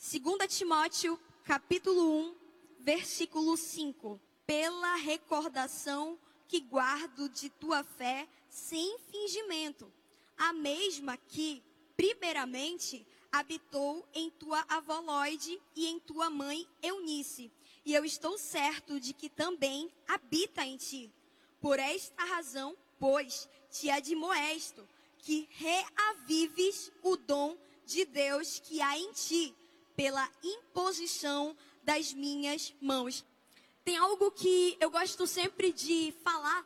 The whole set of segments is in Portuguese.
2 Timóteo, capítulo 1, versículo 5. Pela recordação que guardo de tua fé sem fingimento, a mesma que, primeiramente, habitou em tua avó Lloyd e em tua mãe Eunice, e eu estou certo de que também habita em ti. Por esta razão, pois, te admoesto que reavives o dom de Deus que há em ti, pela imposição das minhas mãos. Tem algo que eu gosto sempre de falar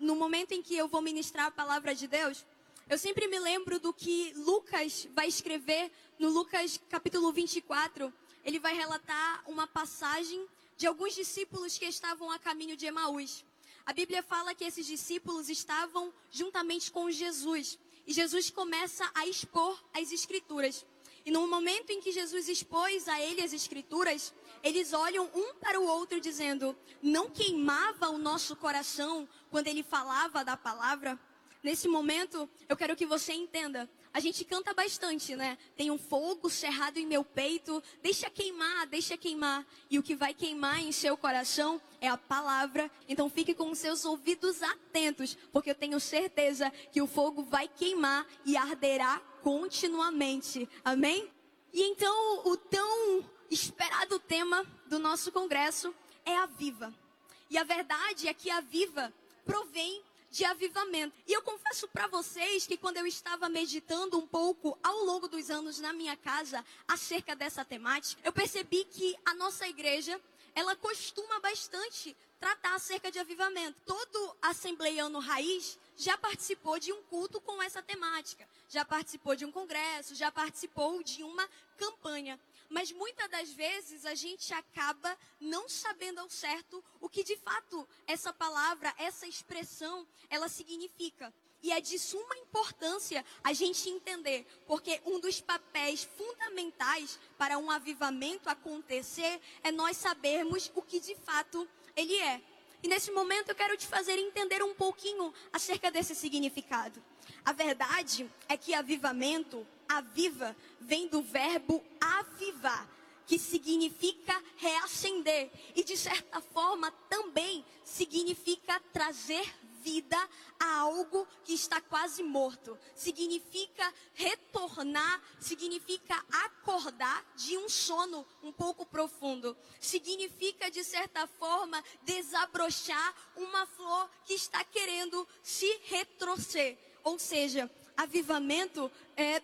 no momento em que eu vou ministrar a palavra de Deus. Eu sempre me lembro do que Lucas vai escrever no Lucas capítulo 24. Ele vai relatar uma passagem de alguns discípulos que estavam a caminho de Emaús. A Bíblia fala que esses discípulos estavam juntamente com Jesus. E Jesus começa a expor as Escrituras. E no momento em que Jesus expôs a ele as Escrituras, eles olham um para o outro dizendo: Não queimava o nosso coração quando ele falava da palavra? Nesse momento, eu quero que você entenda. A gente canta bastante, né? Tem um fogo cerrado em meu peito, deixa queimar, deixa queimar. E o que vai queimar em seu coração é a palavra. Então fique com os seus ouvidos atentos, porque eu tenho certeza que o fogo vai queimar e arderá continuamente. Amém? E então o tão esperado tema do nosso congresso é a viva. E a verdade é que a viva provém de avivamento. E eu confesso para vocês que quando eu estava meditando um pouco ao longo dos anos na minha casa acerca dessa temática, eu percebi que a nossa igreja, ela costuma bastante tratar acerca de avivamento. Todo assembleiano raiz já participou de um culto com essa temática, já participou de um congresso, já participou de uma campanha. Mas muitas das vezes a gente acaba não sabendo ao certo o que de fato essa palavra, essa expressão, ela significa. E é de suma importância a gente entender, porque um dos papéis fundamentais para um avivamento acontecer é nós sabermos o que de fato ele é. E nesse momento eu quero te fazer entender um pouquinho acerca desse significado. A verdade é que avivamento, aviva, vem do verbo avivar, que significa reacender e de certa forma também significa trazer vida a algo que está quase morto. Significa retornar, significa acordar de um sono um pouco profundo. Significa, de certa forma, desabrochar uma flor que está querendo se retroceder. Ou seja, avivamento é,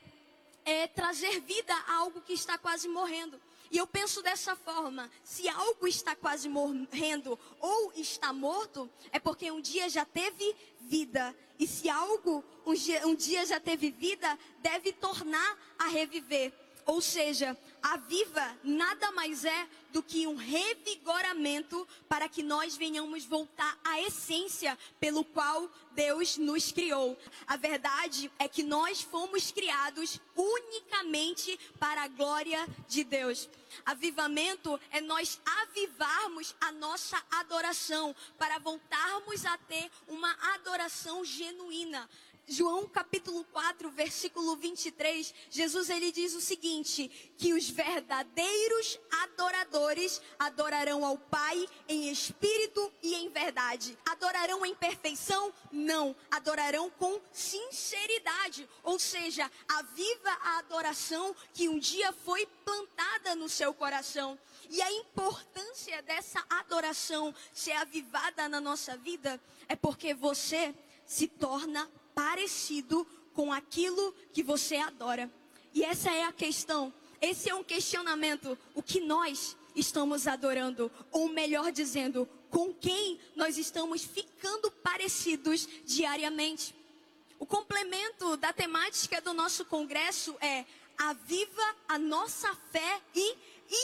é trazer vida a algo que está quase morrendo. E eu penso dessa forma: se algo está quase morrendo ou está morto, é porque um dia já teve vida. E se algo um dia, um dia já teve vida, deve tornar a reviver. Ou seja, a viva nada mais é do que um revigoramento para que nós venhamos voltar à essência pelo qual Deus nos criou. A verdade é que nós fomos criados unicamente para a glória de Deus. Avivamento é nós avivarmos a nossa adoração para voltarmos a ter uma adoração genuína. João capítulo 4, versículo 23, Jesus ele diz o seguinte: que os verdadeiros adoradores adorarão ao Pai em espírito e em verdade. Adorarão em perfeição? Não, adorarão com sinceridade, ou seja, aviva a adoração que um dia foi plantada no seu coração. E a importância dessa adoração ser avivada na nossa vida é porque você se torna parecido com aquilo que você adora. E essa é a questão. Esse é um questionamento. O que nós estamos adorando? Ou melhor dizendo, com quem nós estamos ficando parecidos diariamente? O complemento da temática do nosso congresso é aviva a nossa fé e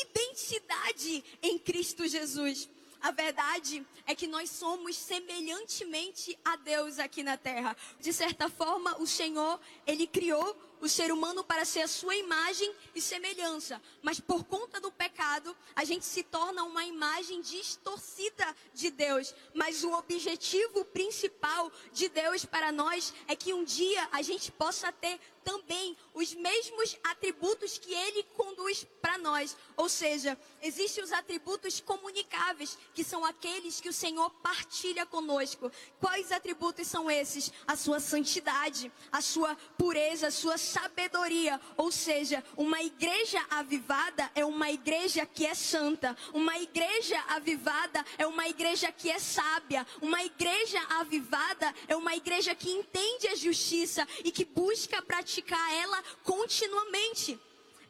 identidade em Cristo Jesus. A verdade é que nós somos semelhantemente a Deus aqui na terra. De certa forma, o Senhor, ele criou o ser humano para ser a sua imagem e semelhança. Mas por conta do pecado, a gente se torna uma imagem distorcida de Deus. Mas o objetivo principal de Deus para nós é que um dia a gente possa ter também os mesmos atributos que ele conduz para nós. Ou seja, existem os atributos comunicáveis, que são aqueles que o Senhor partilha conosco. Quais atributos são esses? A sua santidade, a sua pureza, a sua sabedoria. Ou seja, uma igreja avivada é uma igreja que é santa. Uma igreja avivada é uma igreja que é sábia. Uma igreja avivada é uma igreja que entende a justiça e que busca praticar ela continuamente.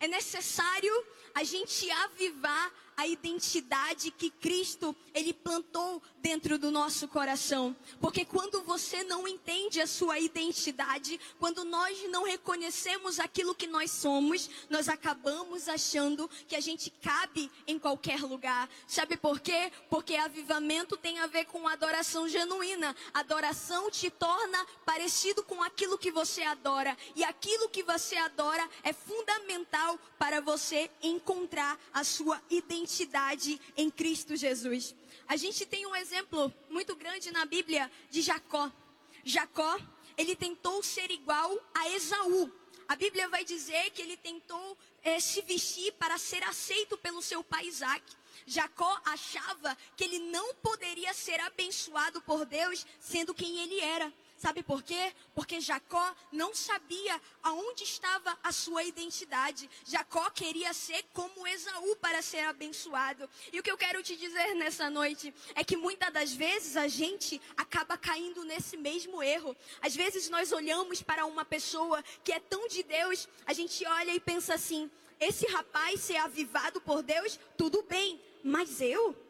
É necessário a gente avivar a identidade que Cristo ele plantou dentro do nosso coração. Porque quando você não entende a sua identidade, quando nós não reconhecemos aquilo que nós somos, nós acabamos achando que a gente cabe em qualquer lugar. Sabe por quê? Porque avivamento tem a ver com adoração genuína. Adoração te torna parecido com aquilo que você adora, e aquilo que você adora é fundamental para você encontrar a sua identidade identidade em Cristo Jesus. A gente tem um exemplo muito grande na Bíblia de Jacó. Jacó, ele tentou ser igual a Esaú. A Bíblia vai dizer que ele tentou é, se vestir para ser aceito pelo seu pai Isaac. Jacó achava que ele não poderia ser abençoado por Deus sendo quem ele era. Sabe por quê? Porque Jacó não sabia aonde estava a sua identidade. Jacó queria ser como Esaú para ser abençoado. E o que eu quero te dizer nessa noite é que muitas das vezes a gente acaba caindo nesse mesmo erro. Às vezes nós olhamos para uma pessoa que é tão de Deus, a gente olha e pensa assim: esse rapaz ser avivado por Deus, tudo bem, mas eu?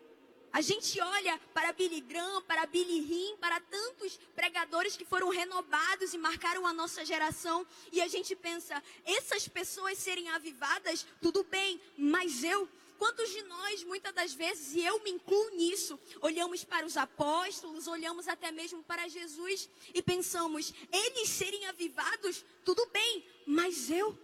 A gente olha para Billy Graham, para Billy Rim, para tantos pregadores que foram renovados e marcaram a nossa geração, e a gente pensa, essas pessoas serem avivadas, tudo bem, mas eu, Quantos de nós, muitas das vezes, e eu me incluo nisso, olhamos para os apóstolos, olhamos até mesmo para Jesus e pensamos, eles serem avivados, tudo bem, mas eu,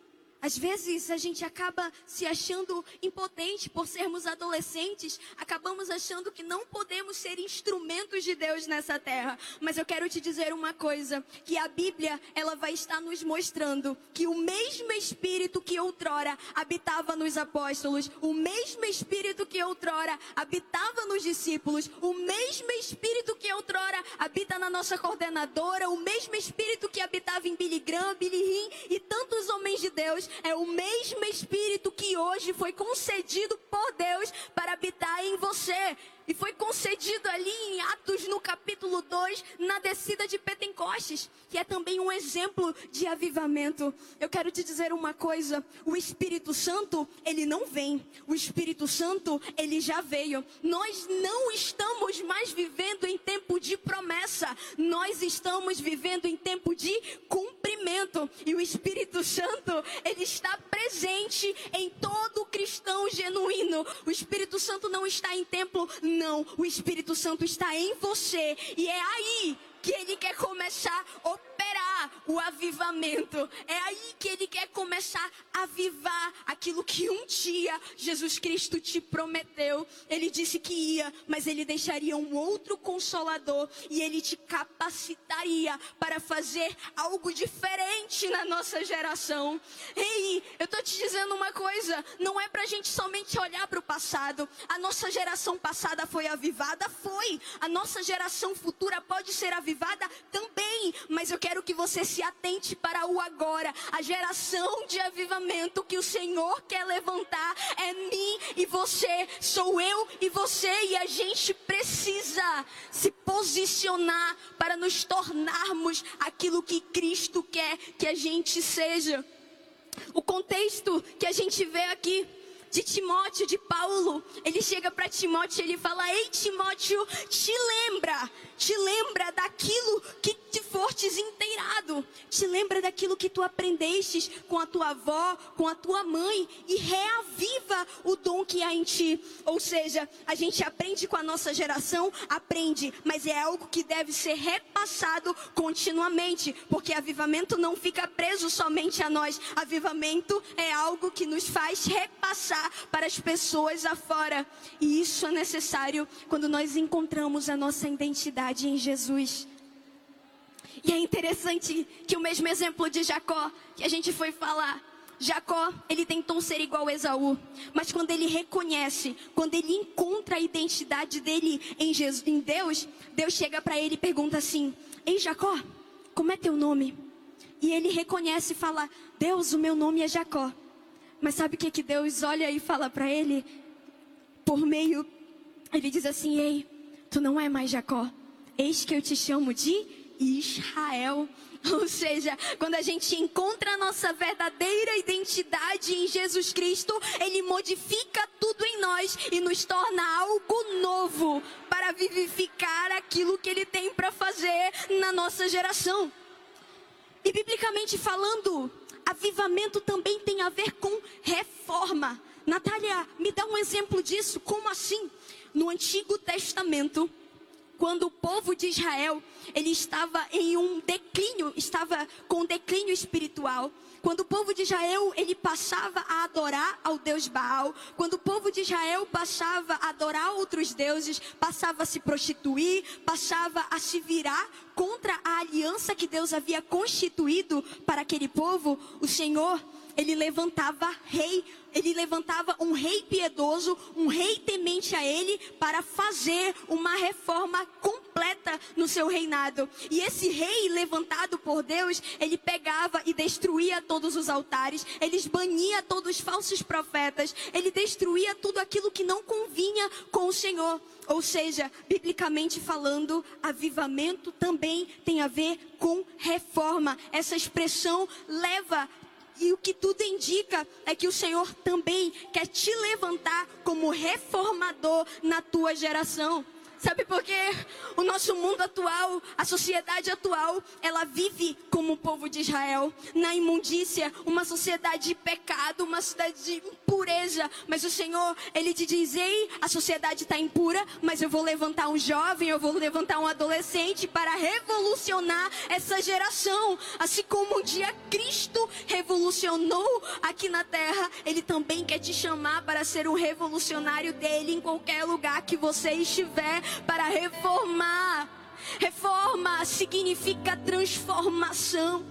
às vezes a gente acaba se achando impotente por sermos adolescentes, acabamos achando que não podemos ser instrumentos de Deus nessa terra. Mas eu quero te dizer uma coisa, que a Bíblia, ela vai estar nos mostrando que o mesmo espírito que outrora habitava nos apóstolos, o mesmo espírito que outrora habitava nos discípulos, o mesmo espírito que outrora habita na nossa coordenadora, o mesmo espírito que habitava em Billy Graham, Billy Rim e tantos homens de Deus, é o mesmo Espírito que hoje foi concedido por Deus para habitar em você. E foi concedido ali em Atos, no capítulo 2, na descida de Pentecostes, que é também um exemplo de avivamento. Eu quero te dizer uma coisa: o Espírito Santo, ele não vem, o Espírito Santo, ele já veio. Nós não estamos mais vivendo em tempo de promessa, nós estamos vivendo em tempo de cumprimento. E o Espírito Santo, ele está presente em todo cristão genuíno. O Espírito Santo não está em templo não, o Espírito Santo está em você e é aí que ele quer começar a o avivamento. É aí que ele quer começar a avivar aquilo que um dia Jesus Cristo te prometeu. Ele disse que ia, mas ele deixaria um outro consolador e ele te capacitaria para fazer algo diferente na nossa geração. Ei, eu tô te dizendo uma coisa, não é pra gente somente olhar para o passado. A nossa geração passada foi avivada, foi. A nossa geração futura pode ser avivada também, mas eu quero que você se atente para o agora. A geração de avivamento que o Senhor quer levantar é mim e você, sou eu e você, e a gente precisa se posicionar para nos tornarmos aquilo que Cristo quer que a gente seja. O contexto que a gente vê aqui de Timóteo, de Paulo, ele chega para Timóteo e ele fala: Ei, Timóteo, te lembra, te lembra daquilo que te fortes inteirado, te lembra daquilo que tu aprendestes com a tua avó, com a tua mãe, e reaviva o dom que há em ti. Ou seja, a gente aprende com a nossa geração, aprende, mas é algo que deve ser repassado continuamente, porque avivamento não fica preso somente a nós, avivamento é algo que nos faz repassar para as pessoas afora. E isso é necessário quando nós encontramos a nossa identidade em Jesus. E é interessante que o mesmo exemplo de Jacó que a gente foi falar, Jacó, ele tentou ser igual a Esaú, mas quando ele reconhece, quando ele encontra a identidade dele em, Jesus, em Deus, Deus chega para ele e pergunta assim: Ei Jacó, como é teu nome? E ele reconhece e fala: Deus, o meu nome é Jacó. Mas sabe o que, que Deus olha e fala para ele? Por meio, ele diz assim: Ei, tu não é mais Jacó, eis que eu te chamo de Israel. Ou seja, quando a gente encontra a nossa verdadeira identidade em Jesus Cristo, Ele modifica tudo em nós e nos torna algo novo para vivificar aquilo que Ele tem para fazer na nossa geração. E biblicamente falando, avivamento também tem a ver com reforma. Natália, me dá um exemplo disso. Como assim? No Antigo Testamento, quando o povo de Israel ele estava em um declínio, estava com declínio espiritual. Quando o povo de Israel ele passava a adorar ao Deus Baal, quando o povo de Israel passava a adorar outros deuses, passava a se prostituir, passava a se virar contra a aliança que Deus havia constituído para aquele povo, o Senhor ele levantava rei, ele levantava um rei piedoso, um rei temente a ele, para fazer uma reforma completa no seu reinado. E esse rei levantado por Deus, ele pegava e destruía todos os altares, ele bania todos os falsos profetas, ele destruía tudo aquilo que não convinha com o Senhor. Ou seja, biblicamente falando, avivamento também tem a ver com reforma. Essa expressão leva e o que tudo indica é que o Senhor também quer te levantar como reformador na tua geração. Sabe por quê? O nosso mundo atual, a sociedade atual, ela vive como o povo de Israel, na imundícia, uma sociedade de pecado, uma sociedade de impureza. Mas o Senhor, Ele te diz: Ei, a sociedade está impura, mas eu vou levantar um jovem, eu vou levantar um adolescente para revolucionar essa geração. Assim como um dia Cristo revolucionou aqui na terra, Ele também quer te chamar para ser um revolucionário dele em qualquer lugar que você estiver para reformar. Reforma significa transformação.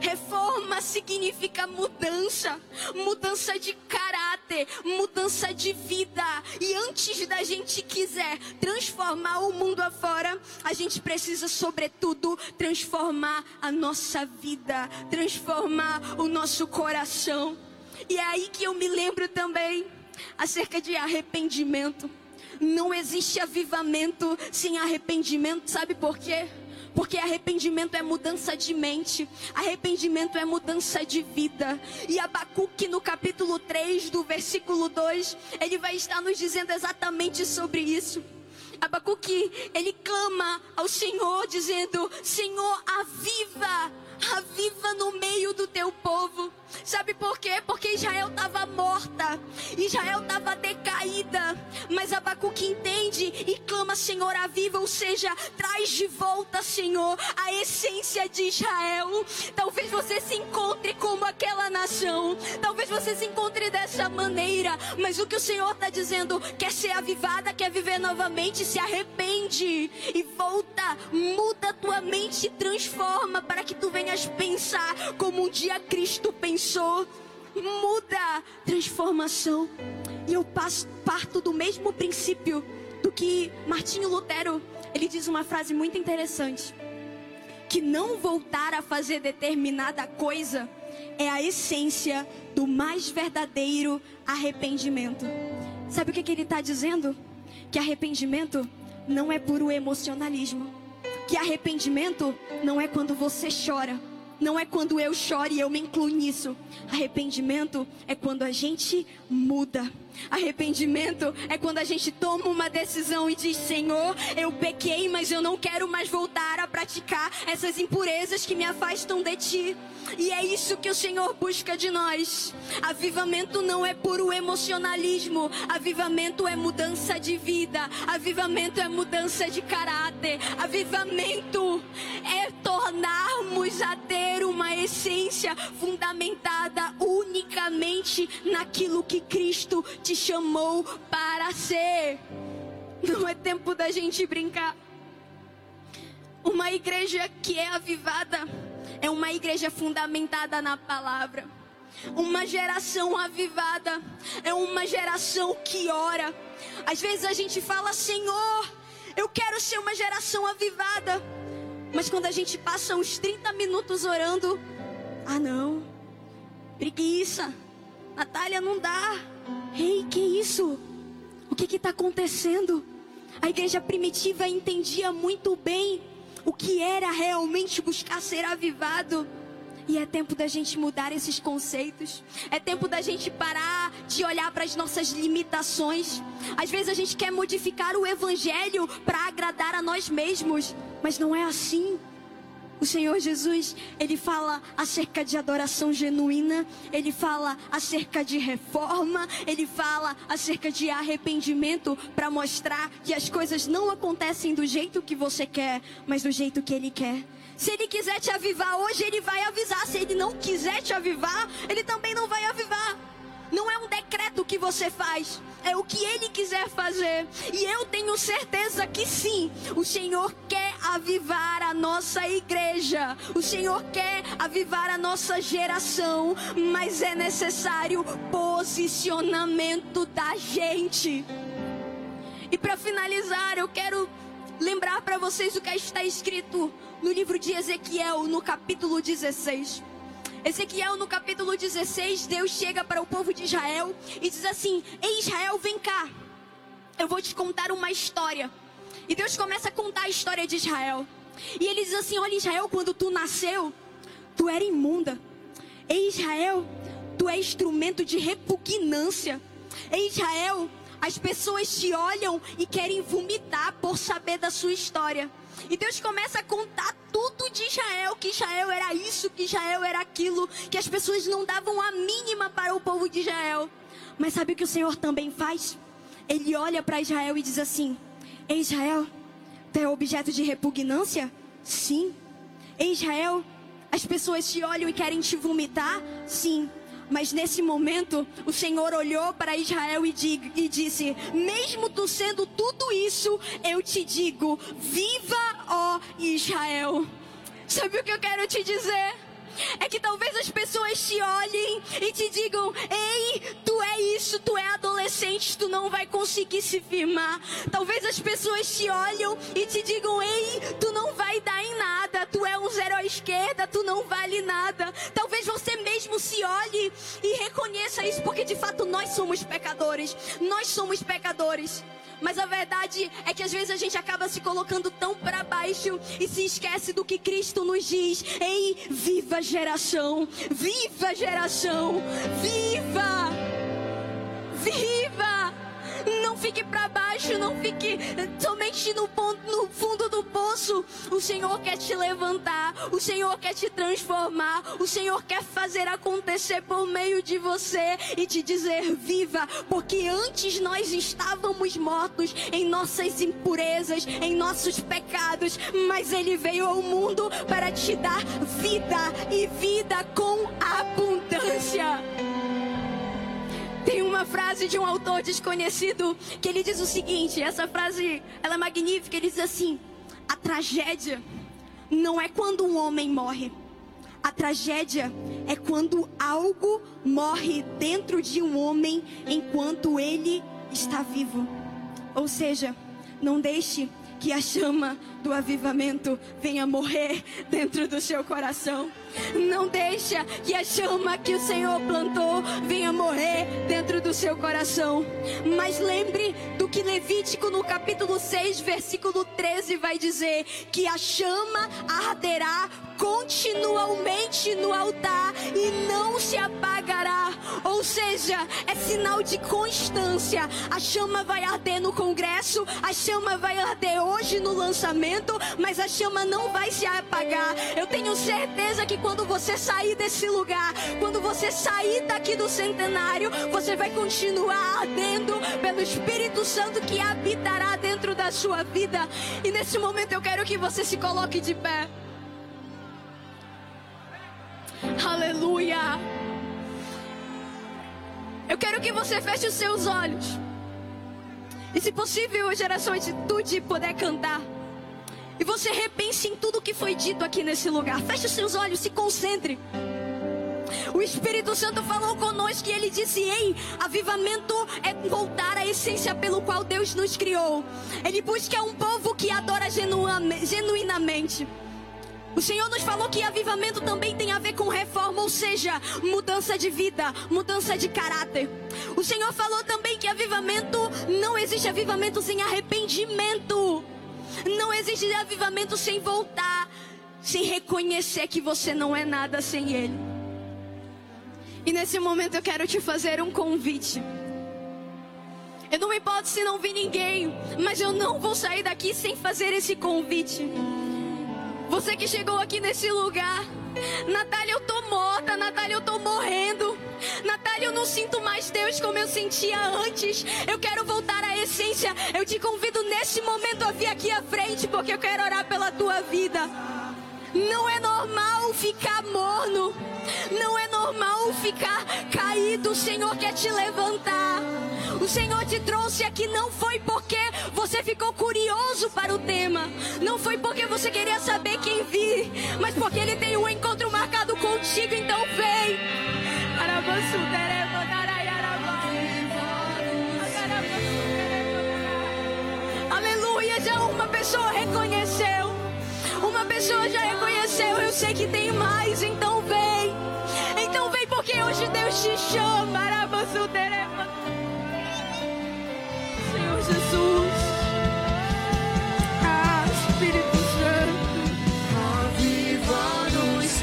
Reforma significa mudança, mudança de caráter, mudança de vida. E antes da gente quiser transformar o mundo afora, a gente precisa, sobretudo, transformar a nossa vida, transformar o nosso coração. E é aí que eu me lembro também acerca de arrependimento. Não existe avivamento sem arrependimento, sabe por quê? Porque arrependimento é mudança de mente, arrependimento é mudança de vida. E Abacuque, no capítulo 3, do versículo 2, ele vai estar nos dizendo exatamente sobre isso. Abacuque, ele clama ao Senhor, dizendo: Senhor, aviva, aviva no meio do teu povo. Sabe por quê? Porque Israel estava morta, Israel estava decaída. Mas Abacuque entende e clama: Senhor, aviva, ou seja, traz de volta, Senhor, a essência de Israel. Talvez você se encontre como aquela nação, talvez você se encontre dessa maneira. Mas o que o Senhor está dizendo: quer ser avivada, quer viver novamente, se arrepende e volta, muda tua mente, transforma para que tu venhas pensar como um dia Cristo pensou muda, transformação. E eu passo, parto do mesmo princípio do que Martinho Lutero, ele diz uma frase muito interessante, que não voltar a fazer determinada coisa é a essência do mais verdadeiro arrependimento. Sabe o que, que ele está dizendo? Que arrependimento não é puro emocionalismo. Que arrependimento não é quando você chora não é quando eu choro e eu me incluo nisso. Arrependimento é quando a gente muda. Arrependimento é quando a gente toma uma decisão e diz: Senhor, eu pequei, mas eu não quero mais voltar a praticar essas impurezas que me afastam de ti. E é isso que o Senhor busca de nós. Avivamento não é puro emocionalismo, avivamento é mudança de vida, avivamento é mudança de caráter, avivamento é tornarmos a ter uma essência fundamentada unicamente naquilo que Cristo te chamou para ser. Não é tempo da gente brincar. Uma igreja que é avivada é uma igreja fundamentada na palavra. Uma geração avivada é uma geração que ora. Às vezes a gente fala, Senhor, eu quero ser uma geração avivada. Mas quando a gente passa uns 30 minutos orando, ah não, preguiça, Natália não dá. Ei, que isso? O que está acontecendo? A igreja primitiva entendia muito bem o que era realmente buscar ser avivado. E é tempo da gente mudar esses conceitos. É tempo da gente parar de olhar para as nossas limitações. Às vezes a gente quer modificar o evangelho para agradar a nós mesmos, mas não é assim. O Senhor Jesus, ele fala acerca de adoração genuína, ele fala acerca de reforma, ele fala acerca de arrependimento para mostrar que as coisas não acontecem do jeito que você quer, mas do jeito que ele quer. Se ele quiser te avivar hoje, ele vai avisar. Se ele não quiser te avivar, ele também não vai avivar. Não é um decreto que você faz, é o que ele quiser fazer. E eu tenho certeza que sim, o Senhor quer avivar a nossa igreja, o Senhor quer avivar a nossa geração, mas é necessário posicionamento da gente. E para finalizar, eu quero lembrar para vocês o que está escrito no livro de Ezequiel, no capítulo 16. Ezequiel, no capítulo 16, Deus chega para o povo de Israel e diz assim: Ei Israel, vem cá, eu vou te contar uma história. E Deus começa a contar a história de Israel. E ele diz assim: Olha, Israel, quando tu nasceu, tu era imunda. Ei Israel, tu é instrumento de repugnância. Ei Israel, as pessoas te olham e querem vomitar por saber da sua história. E Deus começa a contar tudo de Israel, que Israel era isso, que Israel era aquilo, que as pessoas não davam a mínima para o povo de Israel. Mas sabe o que o Senhor também faz? Ele olha para Israel e diz assim: Ei Israel, tu é objeto de repugnância? Sim. Ei Israel, as pessoas te olham e querem te vomitar? Sim. Mas nesse momento, o Senhor olhou para Israel e, disse: Mesmo tu sendo tudo isso, eu te digo: Viva, ó Israel. Sabe o que eu quero te dizer? É que talvez as pessoas te olhem e te digam: Ei, tu é isso, tu é adolescente, tu não vai conseguir se firmar. Talvez as pessoas te olham e te digam: Ei, tu não vai dar nada, tu é um zero à esquerda, tu não vale nada. Talvez você mesmo se olhe e reconheça isso, porque de fato nós somos pecadores. Nós somos pecadores. Mas a verdade é que às vezes a gente acaba se colocando tão para baixo e se esquece do que Cristo nos diz. Ei, viva geração! Viva geração! Viva! Viva! Fique para baixo, não fique somente no, ponto, no fundo do poço. O Senhor quer te levantar, o Senhor quer te transformar, o Senhor quer fazer acontecer por meio de você e te dizer: viva, porque antes nós estávamos mortos em nossas impurezas, em nossos pecados, mas Ele veio ao mundo para te dar vida e vida com abundância. Tem uma frase de um autor desconhecido que ele diz o seguinte, essa frase, ela é magnífica, ele diz assim: a tragédia não é quando um homem morre. A tragédia é quando algo morre dentro de um homem enquanto ele está vivo. Ou seja, não deixe que a chama do avivamento venha morrer dentro do seu coração. Não deixa que a chama que o Senhor plantou venha morrer dentro do seu coração. Mas lembre do que Levítico no capítulo 6, versículo 13 vai dizer: que a chama arderá continuamente no altar e não se apagará. Ou seja, é sinal de constância. A chama vai arder no congresso, a chama vai arder hoje no lançamento, mas a chama não vai se apagar. Eu tenho certeza que quando você sair desse lugar, quando você sair daqui do centenário, você vai continuar ardendo pelo Espírito Santo que habitará dentro da sua vida. E nesse momento eu quero que você se coloque de pé. Aleluia. Eu quero que você feche os seus olhos. E se possível, geração atitude poder cantar. E você repense em tudo que foi dito aqui nesse lugar. Feche seus olhos, se concentre. O Espírito Santo falou conosco e ele disse: Ei, avivamento é voltar à essência pelo qual Deus nos criou. Ele busca um povo que adora genuinamente. O Senhor nos falou que avivamento também tem a ver com reforma, ou seja, mudança de vida, mudança de caráter. O Senhor falou também que avivamento não existe avivamento sem arrependimento. Não existe avivamento sem voltar, sem reconhecer que você não é nada sem Ele. E nesse momento eu quero te fazer um convite. Eu não me importo se não vir ninguém, mas eu não vou sair daqui sem fazer esse convite. Você que chegou aqui nesse lugar. Natália, eu tô morta. Natália, eu tô morrendo. Não sinto mais Deus como eu sentia antes. Eu quero voltar à essência. Eu te convido nesse momento a vir aqui à frente, porque eu quero orar pela tua vida. Não é normal ficar morno. Não é normal ficar caído. O Senhor quer te levantar. O Senhor te trouxe aqui não foi porque você ficou curioso para o tema. Não foi porque você queria saber quem vir. Mas porque Ele tem um encontro marcado contigo. Então vem. Aleluia. Já uma pessoa reconheceu. Uma pessoa já reconheceu. Eu sei que tem mais. Então vem. Então vem porque hoje Deus te chama. Senhor Jesus. Espírito Santo. Aviva-nos,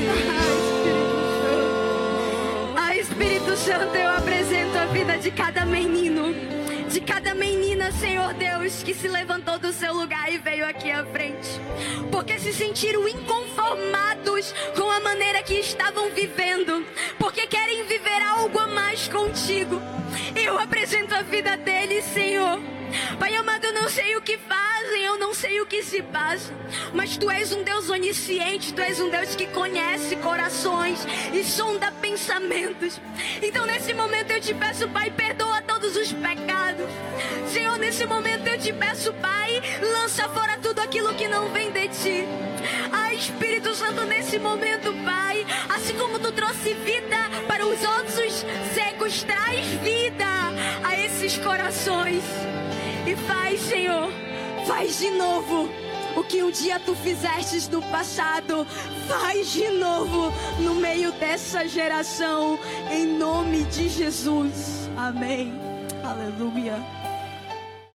Ah, Espírito Santo, eu apresento a vida de cada menino cada menina, Senhor Deus, que se levantou do seu lugar e veio aqui à frente, porque se sentiram inconformados com a maneira que estavam vivendo, porque querem viver algo a mais contigo. Eu apresento a vida deles, Senhor. Pai amado, eu não sei o que fazem, eu não sei o que se passa, mas tu és um Deus onisciente, tu és um Deus que conhece corações e sonda pensamentos. Então, nesse momento, eu te peço, Pai, perdoa todos os pecados. Senhor, nesse momento, eu te peço, Pai, lança fora tudo aquilo que não vem de ti. Ah, Espírito Santo, nesse momento, Pai, assim como tu trouxe vida para os ossos secos, traz vida a esses corações. E faz, Senhor, faz de novo o que um dia tu fizestes no passado. Faz de novo no meio dessa geração, em nome de Jesus. Amém. Aleluia.